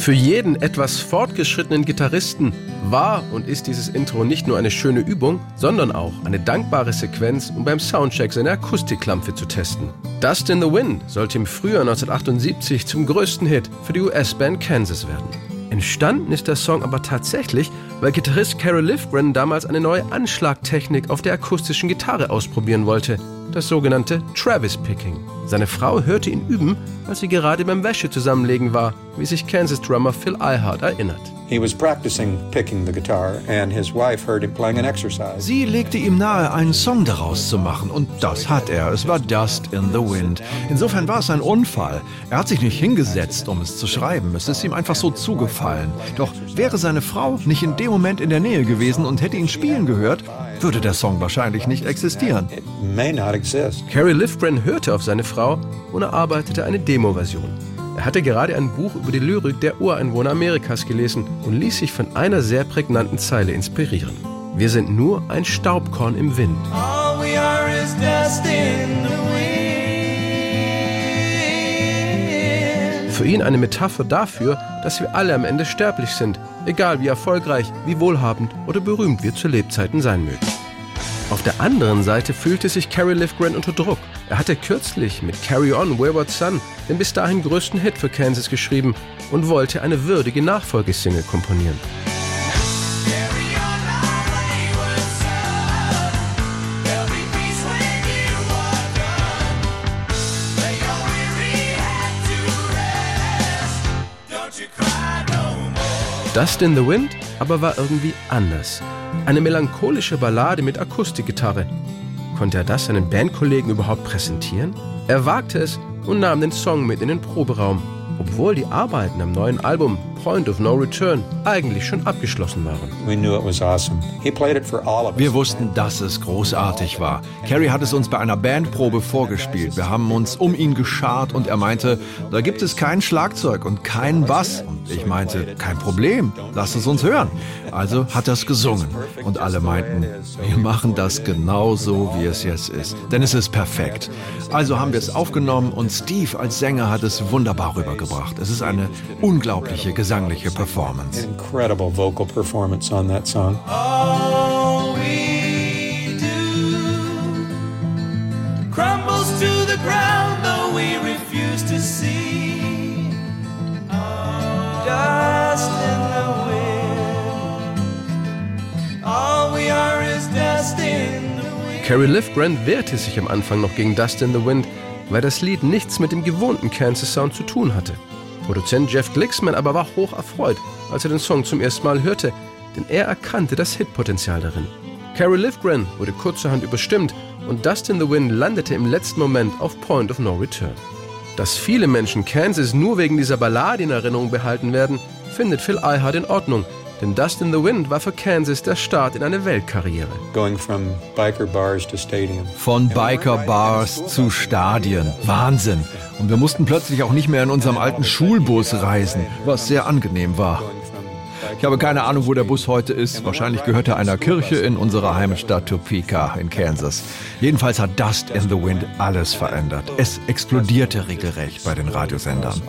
Für jeden etwas fortgeschrittenen Gitarristen war und ist dieses Intro nicht nur eine schöne Übung, sondern auch eine dankbare Sequenz, um beim Soundcheck seine Akustikklampe zu testen. Dust in the Wind sollte im Frühjahr 1978 zum größten Hit für die US-Band Kansas werden. Entstanden ist der Song aber tatsächlich, weil Gitarrist Carol Lifgren damals eine neue Anschlagtechnik auf der akustischen Gitarre ausprobieren wollte, das sogenannte Travis Picking. Seine Frau hörte ihn üben, als sie gerade beim Wäsche zusammenlegen war, wie sich Kansas Drummer Phil Eilhart erinnert. Sie legte ihm nahe, einen Song daraus zu machen und das hat er. Es war Dust in the Wind. Insofern war es ein Unfall. Er hat sich nicht hingesetzt, um es zu schreiben. Es ist ihm einfach so zugefallen. Doch wäre seine Frau nicht in dem Moment in der Nähe gewesen und hätte ihn spielen gehört, würde der Song wahrscheinlich nicht existieren. Carrie Lifgren hörte auf seine Frau und erarbeitete eine Demo-Version. Er hatte gerade ein Buch über die Lyrik der Ureinwohner Amerikas gelesen und ließ sich von einer sehr prägnanten Zeile inspirieren. Wir sind nur ein Staubkorn im Wind. Für ihn eine Metapher dafür, dass wir alle am Ende sterblich sind, egal wie erfolgreich, wie wohlhabend oder berühmt wir zu Lebzeiten sein mögen. Auf der anderen Seite fühlte sich Carrie Lifgren unter Druck. Er hatte kürzlich mit Carry On Wayward Son den bis dahin größten Hit für Kansas geschrieben und wollte eine würdige Nachfolgesingle komponieren. Dust in the Wind aber war irgendwie anders. Eine melancholische Ballade mit Akustikgitarre. Konnte er das seinen Bandkollegen überhaupt präsentieren? Er wagte es und nahm den Song mit in den Proberaum, obwohl die Arbeiten am neuen Album Point of No Return eigentlich schon abgeschlossen waren. Wir wussten, dass es großartig war. Carrie hat es uns bei einer Bandprobe vorgespielt. Wir haben uns um ihn geschart und er meinte, da gibt es kein Schlagzeug und keinen Bass. Und ich meinte, kein Problem, lass es uns hören. Also hat er es gesungen. Und alle meinten, wir machen das genau so, wie es jetzt ist. Denn es ist perfekt. Also haben wir es aufgenommen und Steve als Sänger hat es wunderbar rübergebracht. Es ist eine unglaubliche Gesellschaft gesangliche Performance. Incredible vocal performance on that song. All we do crumbles to the ground, though we refuse to see. Dust in the wind. All we are is dust in the wind. Carrie Lifgren wehrte sich am Anfang noch gegen Dust in the Wind, weil das Lied nichts mit dem gewohnten Kansas Sound zu tun hatte. Produzent Jeff Glixman aber war hoch erfreut, als er den Song zum ersten Mal hörte, denn er erkannte das Hitpotenzial darin. Carol Lifgren wurde kurzerhand überstimmt und Dust in the Wind landete im letzten Moment auf Point of No Return. Dass viele Menschen Kansas nur wegen dieser Ballade in Erinnerung behalten werden, findet Phil Eilhart in Ordnung, denn Dust in the Wind war für Kansas der Start in eine Weltkarriere. Von Biker Bars zu Stadien. Wahnsinn. Und wir mussten plötzlich auch nicht mehr in unserem alten Schulbus reisen, was sehr angenehm war. Ich habe keine Ahnung, wo der Bus heute ist. Wahrscheinlich gehört er einer Kirche in unserer Heimatstadt Topeka in Kansas. Jedenfalls hat Dust in the Wind alles verändert. Es explodierte regelrecht bei den Radiosendern.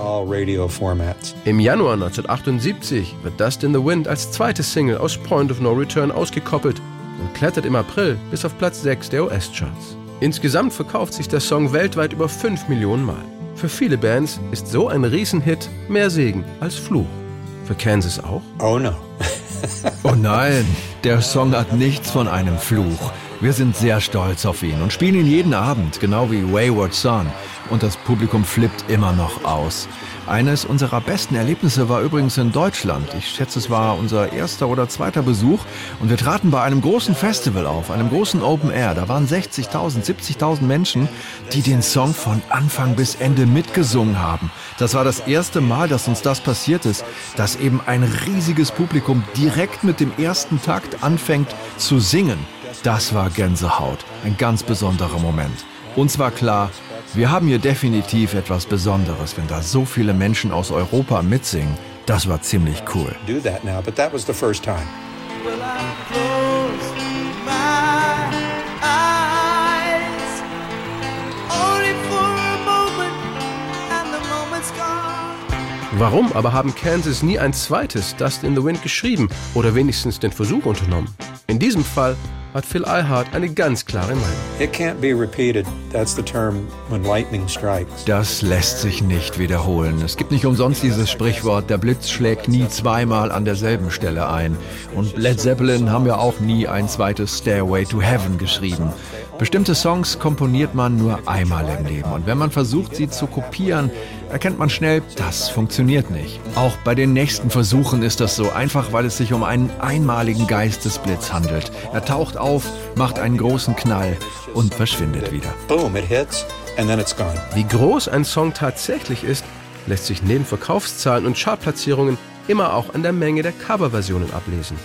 Im Januar 1978 wird Dust in the Wind als zweite Single aus Point of No Return ausgekoppelt und klettert im April bis auf Platz 6 der US-Charts. Insgesamt verkauft sich der Song weltweit über 5 Millionen Mal. Für viele Bands ist so ein Riesenhit mehr Segen als Fluch. Für Kansas auch? Oh no. oh nein, der Song hat nichts von einem Fluch. Wir sind sehr stolz auf ihn und spielen ihn jeden Abend, genau wie Wayward Son. Und das Publikum flippt immer noch aus. Eines unserer besten Erlebnisse war übrigens in Deutschland. Ich schätze, es war unser erster oder zweiter Besuch. Und wir traten bei einem großen Festival auf, einem großen Open Air. Da waren 60.000, 70.000 Menschen, die den Song von Anfang bis Ende mitgesungen haben. Das war das erste Mal, dass uns das passiert ist, dass eben ein riesiges Publikum direkt mit dem ersten Takt anfängt zu singen. Das war Gänsehaut. Ein ganz besonderer Moment. Uns war klar, wir haben hier definitiv etwas Besonderes, wenn da so viele Menschen aus Europa mitsingen. Das war ziemlich cool. Warum aber haben Kansas nie ein zweites Dust in the Wind geschrieben oder wenigstens den Versuch unternommen? In diesem Fall hat Phil Eilhart eine ganz klare Meinung. It can't be repeated. That's the term when lightning strikes. Das lässt sich nicht wiederholen. Es gibt nicht umsonst dieses Sprichwort, der Blitz schlägt nie zweimal an derselben Stelle ein. Und Led Zeppelin haben ja auch nie ein zweites Stairway to Heaven geschrieben. Bestimmte Songs komponiert man nur einmal im Leben. Und wenn man versucht, sie zu kopieren, erkennt man schnell, das funktioniert nicht. Auch bei den nächsten Versuchen ist das so, einfach weil es sich um einen einmaligen Geistesblitz handelt. Er taucht auf, macht einen großen Knall und verschwindet wieder. Boom, it hits, and then it's gone. Wie groß ein Song tatsächlich ist, lässt sich neben Verkaufszahlen und Chartplatzierungen immer auch an der Menge der Coverversionen ablesen.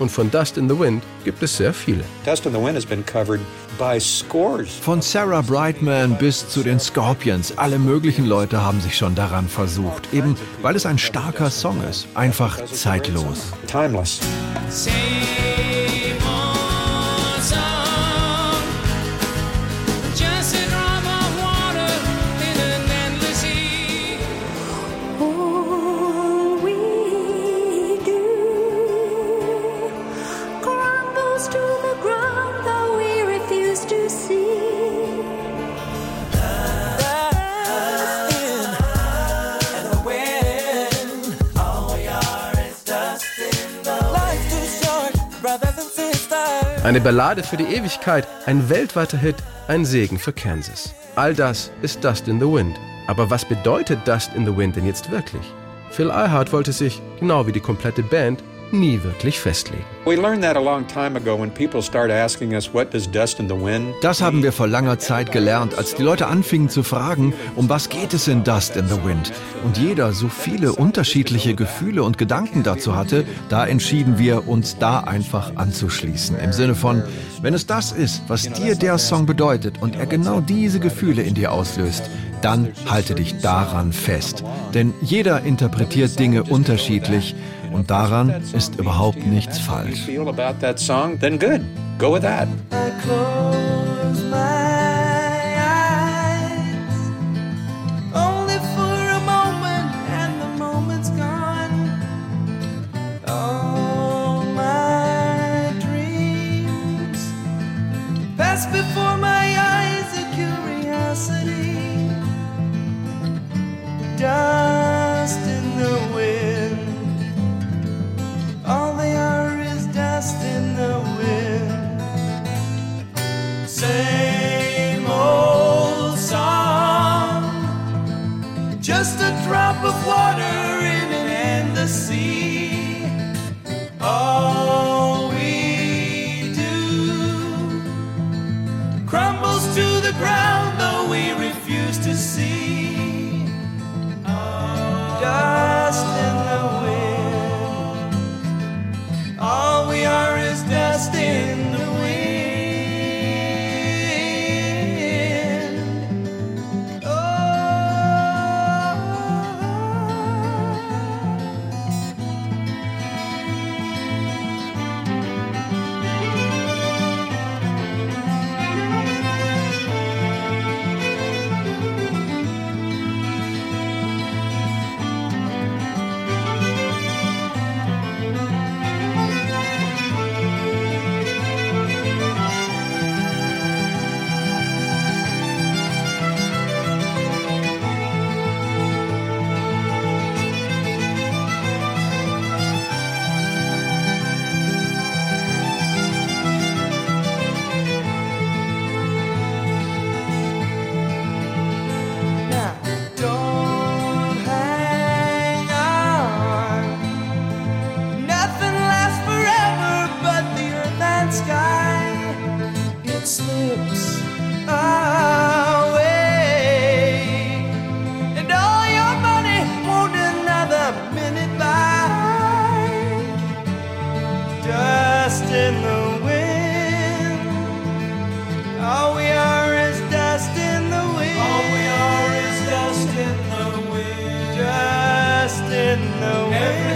Und von Dust in the Wind gibt es sehr viele. Dust in the Wind has been covered by scores. Von Sarah Brightman bis zu den Scorpions, alle möglichen Leute haben sich schon daran versucht, eben weil es ein starker Song ist, einfach zeitlos. Timeless. Eine Ballade für die Ewigkeit, ein weltweiter Hit, ein Segen für Kansas. All das ist Dust in the Wind. Aber was bedeutet Dust in the Wind denn jetzt wirklich? Phil Eilhart wollte sich, genau wie die komplette Band, nie wirklich festlegen. We learned that a long time ago when people started asking us, what does dust in the wind? Das haben wir vor langer Zeit gelernt, als die Leute anfingen zu fragen, um was geht es in Dust in the Wind? Und jeder so viele unterschiedliche Gefühle und Gedanken dazu hatte, da entschieden wir, uns da einfach anzuschließen. Im Sinne von, wenn es das ist, was dir der Song bedeutet und er genau diese Gefühle in dir auslöst, dann halte dich daran fest. Denn jeder interpretiert Dinge unterschiedlich und daran ist überhaupt nichts falsch. in the wind.